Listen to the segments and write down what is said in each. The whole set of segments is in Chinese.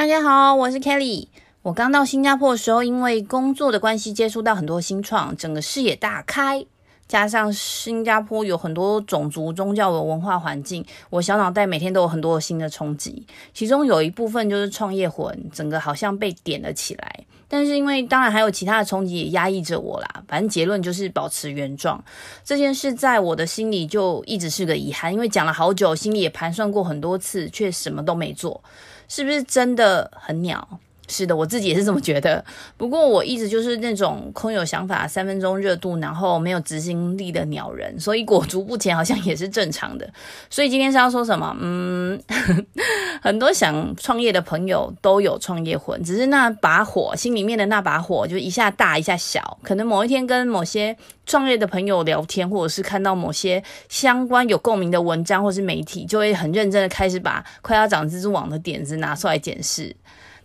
大家好，我是 Kelly。我刚到新加坡的时候，因为工作的关系，接触到很多新创，整个视野大开。加上新加坡有很多种族、宗教的文化环境，我小脑袋每天都有很多新的冲击。其中有一部分就是创业魂，整个好像被点了起来。但是因为当然还有其他的冲击也压抑着我啦。反正结论就是保持原状。这件事在我的心里就一直是个遗憾，因为讲了好久，心里也盘算过很多次，却什么都没做。是不是真的很鸟？是的，我自己也是这么觉得。不过我一直就是那种空有想法、三分钟热度，然后没有执行力的鸟人，所以裹足不前好像也是正常的。所以今天是要说什么？嗯，很多想创业的朋友都有创业魂，只是那把火，心里面的那把火就一下大一下小。可能某一天跟某些创业的朋友聊天，或者是看到某些相关有共鸣的文章或是媒体，就会很认真的开始把快要长蜘蛛网的点子拿出来检视。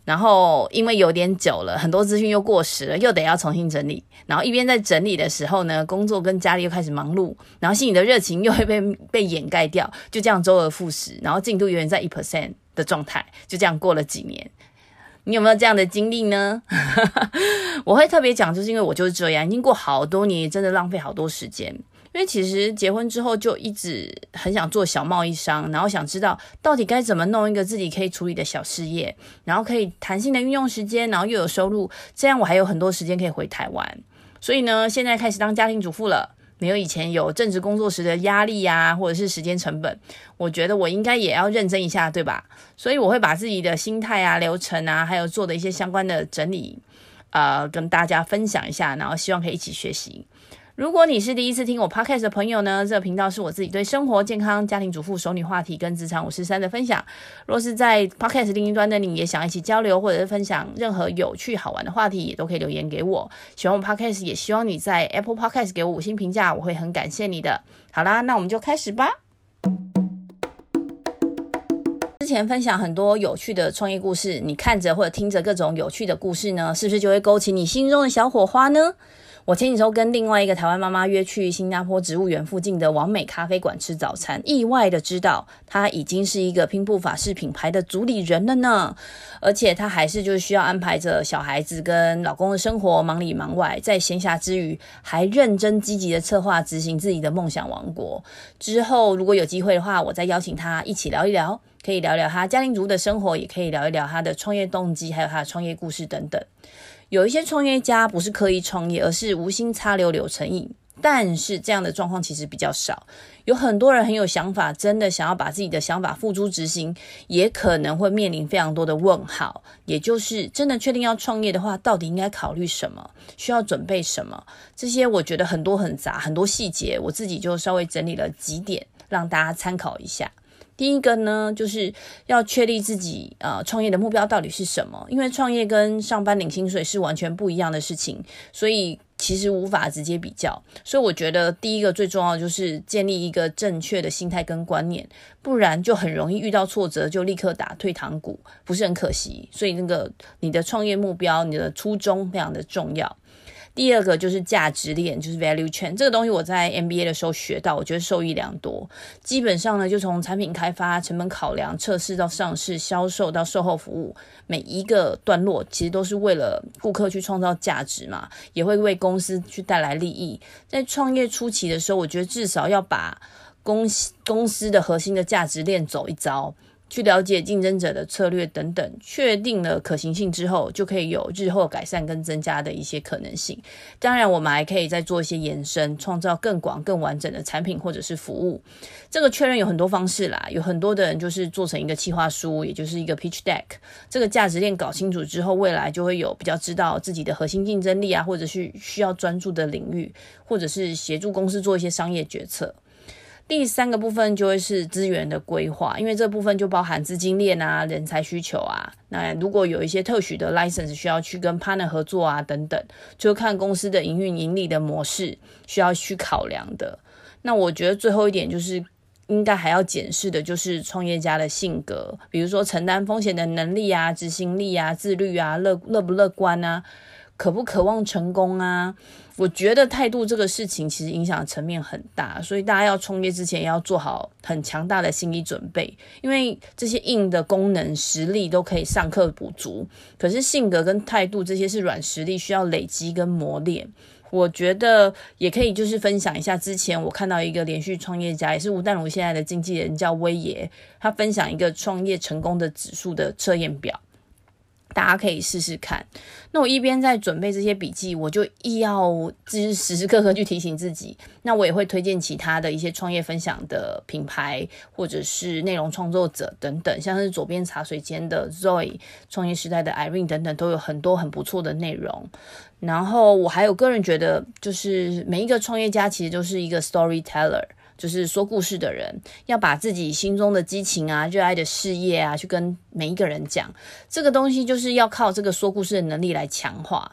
然后因为有点久了，很多资讯又过时了，又得要重新整理。然后一边在整理的时候呢，工作跟家里又开始忙碌，然后心里的热情又会被被掩盖掉，就这样周而复始，然后进度永远在一 percent 的状态，就这样过了几年。你有没有这样的经历呢？我会特别讲，就是因为我就是这样，已经过好多年，真的浪费好多时间。因为其实结婚之后就一直很想做小贸易商，然后想知道到底该怎么弄一个自己可以处理的小事业，然后可以弹性的运用时间，然后又有收入，这样我还有很多时间可以回台湾。所以呢，现在开始当家庭主妇了，没有以前有正职工作时的压力呀，或者是时间成本，我觉得我应该也要认真一下，对吧？所以我会把自己的心态啊、流程啊，还有做的一些相关的整理，呃，跟大家分享一下，然后希望可以一起学习。如果你是第一次听我 podcast 的朋友呢，这个频道是我自己对生活、健康、家庭主妇、熟女话题跟职场五十三的分享。若是在 podcast 另一端的你也想一起交流，或者是分享任何有趣好玩的话题，也都可以留言给我。喜欢我 podcast，也希望你在 Apple Podcast 给我五星评价，我会很感谢你的。好啦，那我们就开始吧。之前分享很多有趣的创业故事，你看着或者听着各种有趣的故事呢，是不是就会勾起你心中的小火花呢？我前几周跟另外一个台湾妈妈约去新加坡植物园附近的完美咖啡馆吃早餐，意外的知道她已经是一个拼布法式品牌的主理人了呢，而且她还是就是需要安排着小孩子跟老公的生活，忙里忙外，在闲暇之余还认真积极的策划执行自己的梦想王国。之后如果有机会的话，我再邀请她一起聊一聊，可以聊聊他家庭主妇的生活，也可以聊一聊他的创业动机，还有他的创业故事等等。有一些创业家不是刻意创业，而是无心插柳柳成荫。但是这样的状况其实比较少。有很多人很有想法，真的想要把自己的想法付诸执行，也可能会面临非常多的问号。也就是真的确定要创业的话，到底应该考虑什么？需要准备什么？这些我觉得很多很杂，很多细节，我自己就稍微整理了几点，让大家参考一下。第一个呢，就是要确立自己呃创业的目标到底是什么，因为创业跟上班领薪水是完全不一样的事情，所以其实无法直接比较。所以我觉得第一个最重要的就是建立一个正确的心态跟观念，不然就很容易遇到挫折就立刻打退堂鼓，不是很可惜。所以那个你的创业目标，你的初衷非常的重要。第二个就是价值链，就是 value chain 这个东西，我在 MBA 的时候学到，我觉得受益良多。基本上呢，就从产品开发、成本考量、测试到上市、销售到售后服务，每一个段落其实都是为了顾客去创造价值嘛，也会为公司去带来利益。在创业初期的时候，我觉得至少要把公司公司的核心的价值链走一遭。去了解竞争者的策略等等，确定了可行性之后，就可以有日后改善跟增加的一些可能性。当然，我们还可以再做一些延伸，创造更广、更完整的产品或者是服务。这个确认有很多方式啦，有很多的人就是做成一个企划书，也就是一个 pitch deck。这个价值链搞清楚之后，未来就会有比较知道自己的核心竞争力啊，或者是需要专注的领域，或者是协助公司做一些商业决策。第三个部分就会是资源的规划，因为这部分就包含资金链啊、人才需求啊。那如果有一些特许的 license 需要去跟 partner 合作啊等等，就看公司的营运盈利的模式需要去考量的。那我觉得最后一点就是应该还要检视的，就是创业家的性格，比如说承担风险的能力啊、执行力啊、自律啊、乐乐不乐观啊。渴不渴望成功啊？我觉得态度这个事情其实影响层面很大，所以大家要创业之前要做好很强大的心理准备，因为这些硬的功能实力都可以上课补足，可是性格跟态度这些是软实力，需要累积跟磨练。我觉得也可以就是分享一下，之前我看到一个连续创业家，也是吴淡如现在的经纪人叫威爷，他分享一个创业成功的指数的测验表。大家可以试试看。那我一边在准备这些笔记，我就一要就是时时刻刻去提醒自己。那我也会推荐其他的一些创业分享的品牌，或者是内容创作者等等，像是左边茶水间的 Zoe、创业时代的 Irene 等等，都有很多很不错的内容。然后我还有个人觉得，就是每一个创业家其实都是一个 storyteller。就是说故事的人，要把自己心中的激情啊、热爱的事业啊，去跟每一个人讲。这个东西就是要靠这个说故事的能力来强化。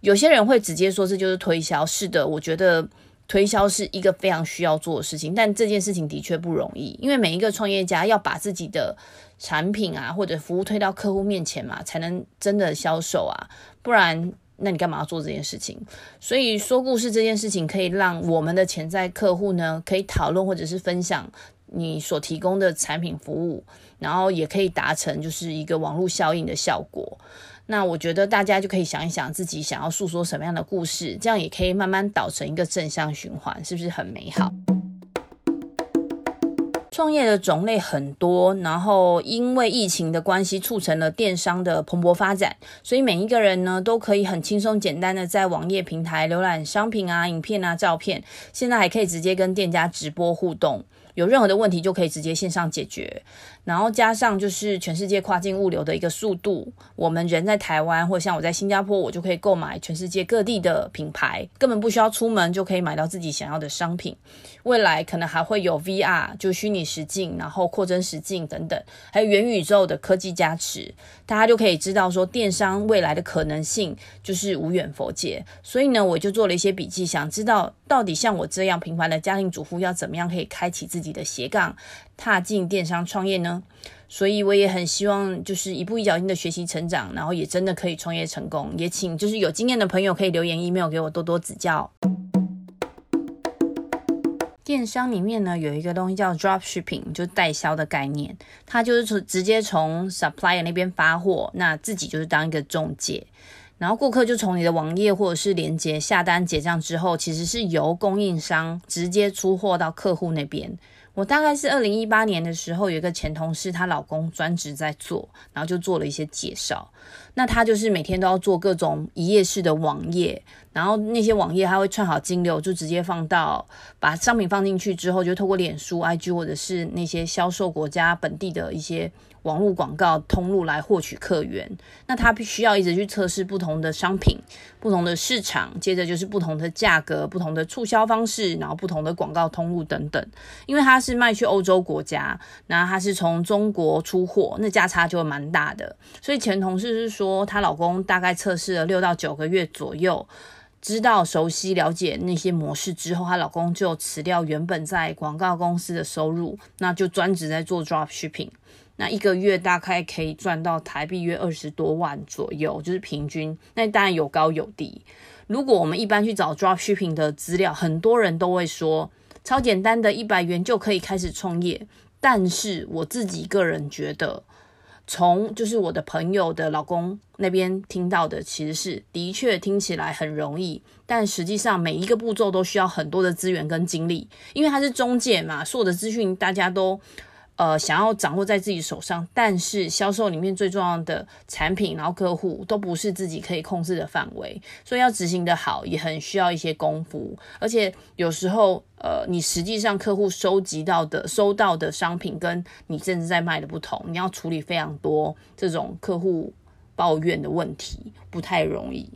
有些人会直接说这就是推销，是的，我觉得推销是一个非常需要做的事情，但这件事情的确不容易，因为每一个创业家要把自己的产品啊或者服务推到客户面前嘛，才能真的销售啊，不然。那你干嘛要做这件事情？所以说故事这件事情可以让我们的潜在客户呢，可以讨论或者是分享你所提供的产品服务，然后也可以达成就是一个网络效应的效果。那我觉得大家就可以想一想自己想要诉说什么样的故事，这样也可以慢慢导成一个正向循环，是不是很美好？创业的种类很多，然后因为疫情的关系，促成了电商的蓬勃发展，所以每一个人呢都可以很轻松简单的在网页平台浏览商品啊、影片啊、照片，现在还可以直接跟店家直播互动。有任何的问题就可以直接线上解决，然后加上就是全世界跨境物流的一个速度，我们人在台湾或像我在新加坡，我就可以购买全世界各地的品牌，根本不需要出门就可以买到自己想要的商品。未来可能还会有 VR，就虚拟实境，然后扩增实境等等，还有元宇宙的科技加持，大家就可以知道说电商未来的可能性就是无远弗届。所以呢，我就做了一些笔记，想知道到底像我这样平凡的家庭主妇要怎么样可以开启自己。的斜杠踏进电商创业呢，所以我也很希望就是一步一脚印的学习成长，然后也真的可以创业成功。也请就是有经验的朋友可以留言 email 给我多多指教。电商里面呢，有一个东西叫 drop shipping，就代销的概念，它就是直接从 supplier 那边发货，那自己就是当一个中介。然后顾客就从你的网页或者是链接下单结账之后，其实是由供应商直接出货到客户那边。我大概是二零一八年的时候，有一个前同事，她老公专职在做，然后就做了一些介绍。那他就是每天都要做各种一页式的网页，然后那些网页他会串好金流，就直接放到把商品放进去之后，就透过脸书、IG 或者是那些销售国家本地的一些网络广告通路来获取客源。那他必须要一直去测试不同的商品、不同的市场，接着就是不同的价格、不同的促销方式，然后不同的广告通路等等。因为他是卖去欧洲国家，然后他是从中国出货，那价差就蛮大的。所以前同事是。说她老公大概测试了六到九个月左右，知道熟悉了解那些模式之后，她老公就辞掉原本在广告公司的收入，那就专职在做 drop shipping。那一个月大概可以赚到台币约二十多万左右，就是平均。那当然有高有低。如果我们一般去找 drop shipping 的资料，很多人都会说超简单的一百元就可以开始创业，但是我自己个人觉得。从就是我的朋友的老公那边听到的，其实是的确听起来很容易，但实际上每一个步骤都需要很多的资源跟精力，因为他是中介嘛，所有的资讯大家都。呃，想要掌握在自己手上，但是销售里面最重要的产品，然后客户都不是自己可以控制的范围，所以要执行得好，也很需要一些功夫。而且有时候，呃，你实际上客户收集到的、收到的商品，跟你甚至在卖的不同，你要处理非常多这种客户抱怨的问题，不太容易。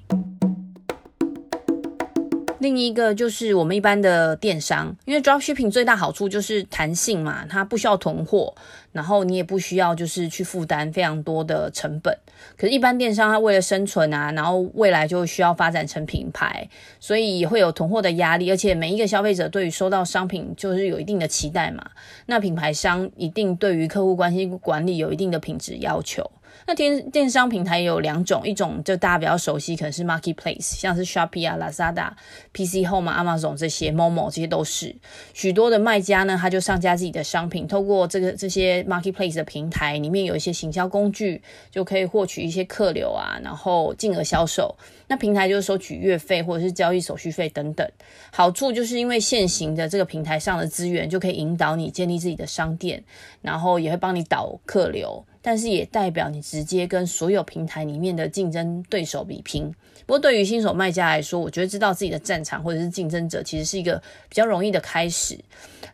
另一个就是我们一般的电商，因为 dropshipping 最大好处就是弹性嘛，它不需要囤货，然后你也不需要就是去负担非常多的成本。可是，一般电商它为了生存啊，然后未来就需要发展成品牌，所以也会有囤货的压力，而且每一个消费者对于收到商品就是有一定的期待嘛。那品牌商一定对于客户关系管理有一定的品质要求，那电电商平台有两种，一种就大家比较熟悉，可能是 Marketplace，像是 Shopee 啊、Lazada、PC Home 啊、Amazon 这些，Momo 这些都是许多的卖家呢，他就上架自己的商品，透过这个这些 Marketplace 的平台里面有一些行销工具，就可以获取一些客流啊，然后进而销售。那平台就是收取月费或者是交易手续费等等。好处就是因为现行的这个平台上的资源就可以引导你建立自己的商店，然后也会帮你导客流。但是也代表你直接跟所有平台里面的竞争对手比拼。不过对于新手卖家来说，我觉得知道自己的战场或者是竞争者，其实是一个比较容易的开始。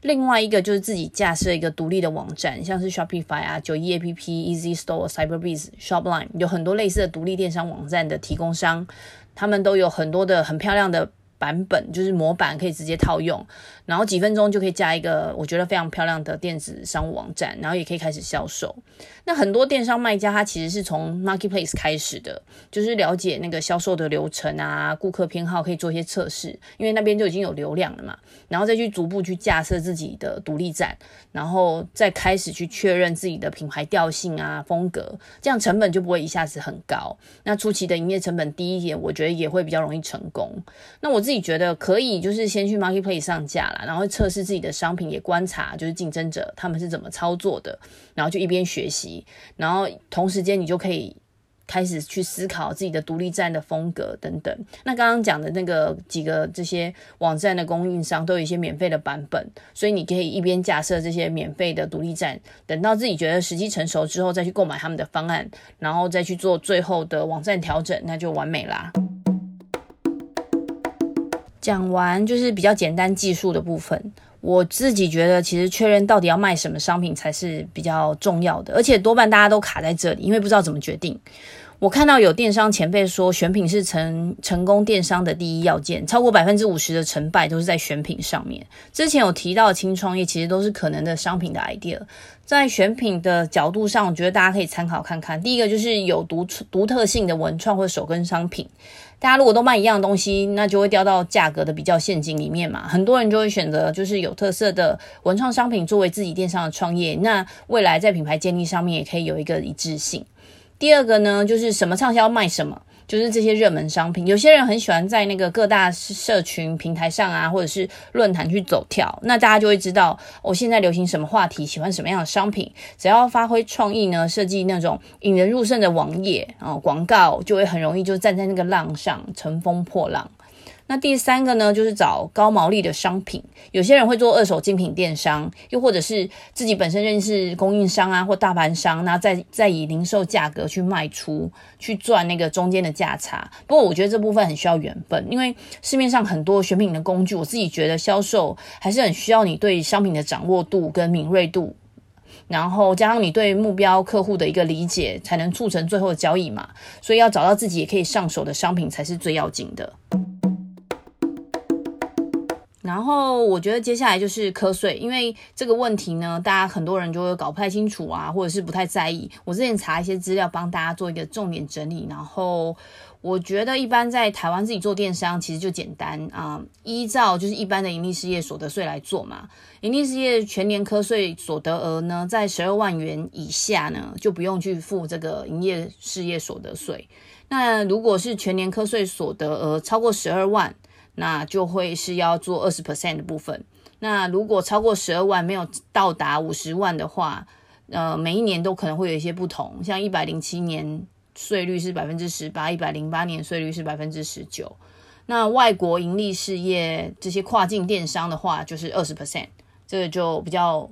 另外一个就是自己架设一个独立的网站，像是 Shopify 啊、九一 APP、Easy Store、Cyberbiz、Shopline，有很多类似的独立电商网站的提供商，他们都有很多的很漂亮的。版本就是模板，可以直接套用，然后几分钟就可以加一个我觉得非常漂亮的电子商务网站，然后也可以开始销售。那很多电商卖家他其实是从 Marketplace 开始的，就是了解那个销售的流程啊，顾客偏好可以做一些测试，因为那边就已经有流量了嘛，然后再去逐步去架设自己的独立站，然后再开始去确认自己的品牌调性啊、风格，这样成本就不会一下子很高。那初期的营业成本低一点，我觉得也会比较容易成功。那我自己。自己觉得可以，就是先去 Marketplace 上架啦，然后测试自己的商品，也观察就是竞争者他们是怎么操作的，然后就一边学习，然后同时间你就可以开始去思考自己的独立站的风格等等。那刚刚讲的那个几个这些网站的供应商都有一些免费的版本，所以你可以一边架设这些免费的独立站，等到自己觉得时机成熟之后再去购买他们的方案，然后再去做最后的网站调整，那就完美啦。讲完就是比较简单技术的部分，我自己觉得其实确认到底要卖什么商品才是比较重要的，而且多半大家都卡在这里，因为不知道怎么决定。我看到有电商前辈说，选品是成成功电商的第一要件，超过百分之五十的成败都是在选品上面。之前有提到轻创业，其实都是可能的商品的 idea。在选品的角度上，我觉得大家可以参考看看。第一个就是有独独特性的文创或手根商品。大家如果都卖一样东西，那就会掉到价格的比较陷阱里面嘛。很多人就会选择就是有特色的文创商品作为自己电商的创业，那未来在品牌建立上面也可以有一个一致性。第二个呢，就是什么畅销卖什么。就是这些热门商品，有些人很喜欢在那个各大社群平台上啊，或者是论坛去走跳，那大家就会知道我、现在流行什么话题，喜欢什么样的商品，只要发挥创意呢，设计那种引人入胜的网页啊，广告就会很容易就站在那个浪上，乘风破浪。那第三个呢，就是找高毛利的商品。有些人会做二手精品电商，又或者是自己本身认识供应商啊，或大盘商，那再再以零售价格去卖出，去赚那个中间的价差。不过我觉得这部分很需要缘分，因为市面上很多选品的工具，我自己觉得销售还是很需要你对商品的掌握度跟敏锐度，然后加上你对目标客户的一个理解，才能促成最后的交易嘛。所以要找到自己也可以上手的商品才是最要紧的。然后我觉得接下来就是课税，因为这个问题呢，大家很多人就会搞不太清楚啊，或者是不太在意。我之前查一些资料，帮大家做一个重点整理。然后我觉得一般在台湾自己做电商，其实就简单啊，依照就是一般的营利事业所得税来做嘛。营利事业全年课税所得额呢，在十二万元以下呢，就不用去付这个营业事业所得税。那如果是全年课税所得额超过十二万，那就会是要做二十 percent 的部分。那如果超过十二万，没有到达五十万的话，呃，每一年都可能会有一些不同。像一百零七年税率是百分之十八，一百零八年税率是百分之十九。那外国盈利事业这些跨境电商的话，就是二十 percent。这个就比较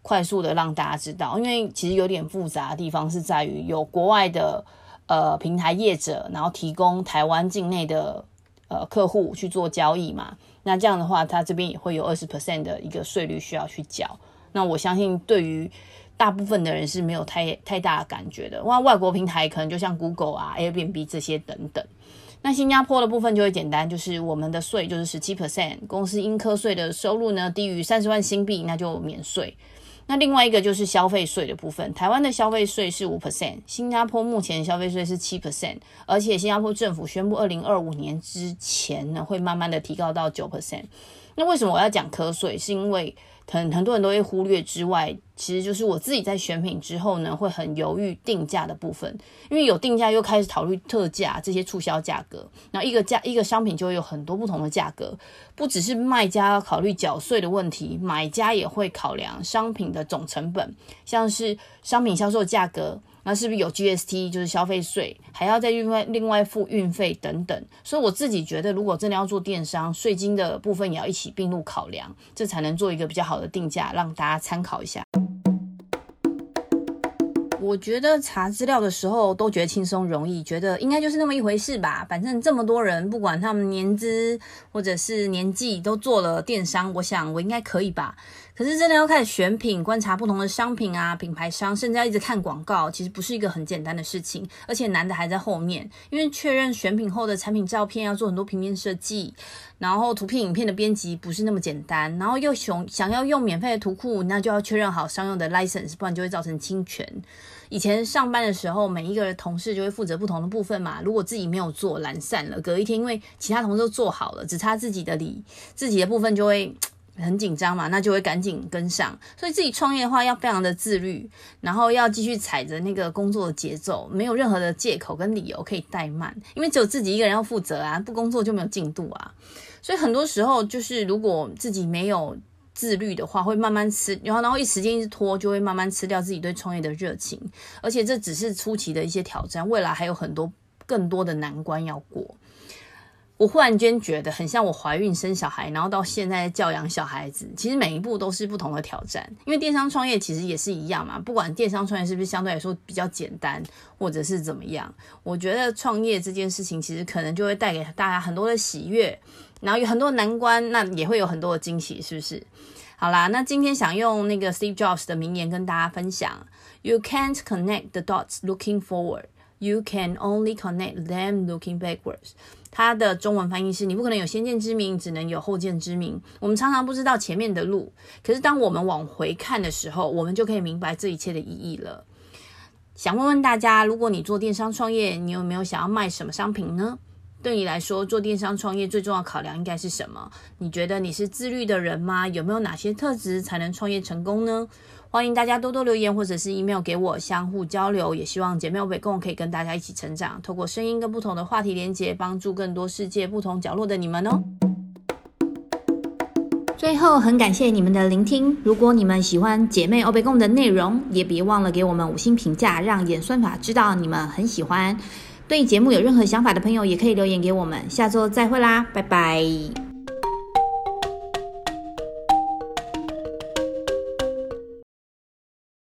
快速的让大家知道，因为其实有点复杂的地方是在于有国外的呃平台业者，然后提供台湾境内的。呃，客户去做交易嘛，那这样的话，他这边也会有二十 percent 的一个税率需要去缴。那我相信，对于大部分的人是没有太太大的感觉的。哇，外国平台可能就像 Google 啊、Airbnb 这些等等。那新加坡的部分就会简单，就是我们的税就是十七 percent，公司应课税的收入呢低于三十万新币，那就免税。那另外一个就是消费税的部分，台湾的消费税是五 percent，新加坡目前消费税是七 percent，而且新加坡政府宣布二零二五年之前呢，会慢慢的提高到九 percent。那为什么我要讲课税？是因为很很多人都会忽略之外，其实就是我自己在选品之后呢，会很犹豫定价的部分，因为有定价又开始考虑特价这些促销价格，然后一个价一个商品就会有很多不同的价格，不只是卖家要考虑缴税的问题，买家也会考量商品的总成本，像是商品销售价格。那是不是有 GST，就是消费税，还要再另外另外付运费等等？所以我自己觉得，如果真的要做电商，税金的部分也要一起并入考量，这才能做一个比较好的定价，让大家参考一下。我觉得查资料的时候都觉得轻松容易，觉得应该就是那么一回事吧。反正这么多人，不管他们年资或者是年纪，都做了电商，我想我应该可以吧。可是真的要开始选品，观察不同的商品啊，品牌商，甚至要一直看广告，其实不是一个很简单的事情，而且难的还在后面。因为确认选品后的产品照片要做很多平面设计，然后图片、影片的编辑不是那么简单，然后又想想要用免费的图库，那就要确认好商用的 license，不然就会造成侵权。以前上班的时候，每一个同事就会负责不同的部分嘛，如果自己没有做，懒散了，隔一天因为其他同事都做好了，只差自己的理自己的部分就会。很紧张嘛，那就会赶紧跟上。所以自己创业的话，要非常的自律，然后要继续踩着那个工作的节奏，没有任何的借口跟理由可以怠慢，因为只有自己一个人要负责啊，不工作就没有进度啊。所以很多时候就是，如果自己没有自律的话，会慢慢吃，然后然后一时间一直拖，就会慢慢吃掉自己对创业的热情。而且这只是初期的一些挑战，未来还有很多更多的难关要过。我忽然间觉得很像我怀孕生小孩，然后到现在教养小孩子，其实每一步都是不同的挑战。因为电商创业其实也是一样嘛，不管电商创业是不是相对来说比较简单，或者是怎么样，我觉得创业这件事情其实可能就会带给大家很多的喜悦，然后有很多难关，那也会有很多的惊喜，是不是？好啦，那今天想用那个 Steve Jobs 的名言跟大家分享：You can't connect the dots looking forward. You can only connect them looking backwards. 它的中文翻译是：你不可能有先见之明，只能有后见之明。我们常常不知道前面的路，可是当我们往回看的时候，我们就可以明白这一切的意义了。想问问大家，如果你做电商创业，你有没有想要卖什么商品呢？对你来说，做电商创业最重要考量应该是什么？你觉得你是自律的人吗？有没有哪些特质才能创业成功呢？欢迎大家多多留言或者是 email 给我，相互交流。也希望姐妹欧北共可以跟大家一起成长，透过声音跟不同的话题连接，帮助更多世界不同角落的你们哦。最后，很感谢你们的聆听。如果你们喜欢姐妹欧北共的内容，也别忘了给我们五星评价，让演算法知道你们很喜欢。对节目有任何想法的朋友，也可以留言给我们。下周再会啦，拜拜。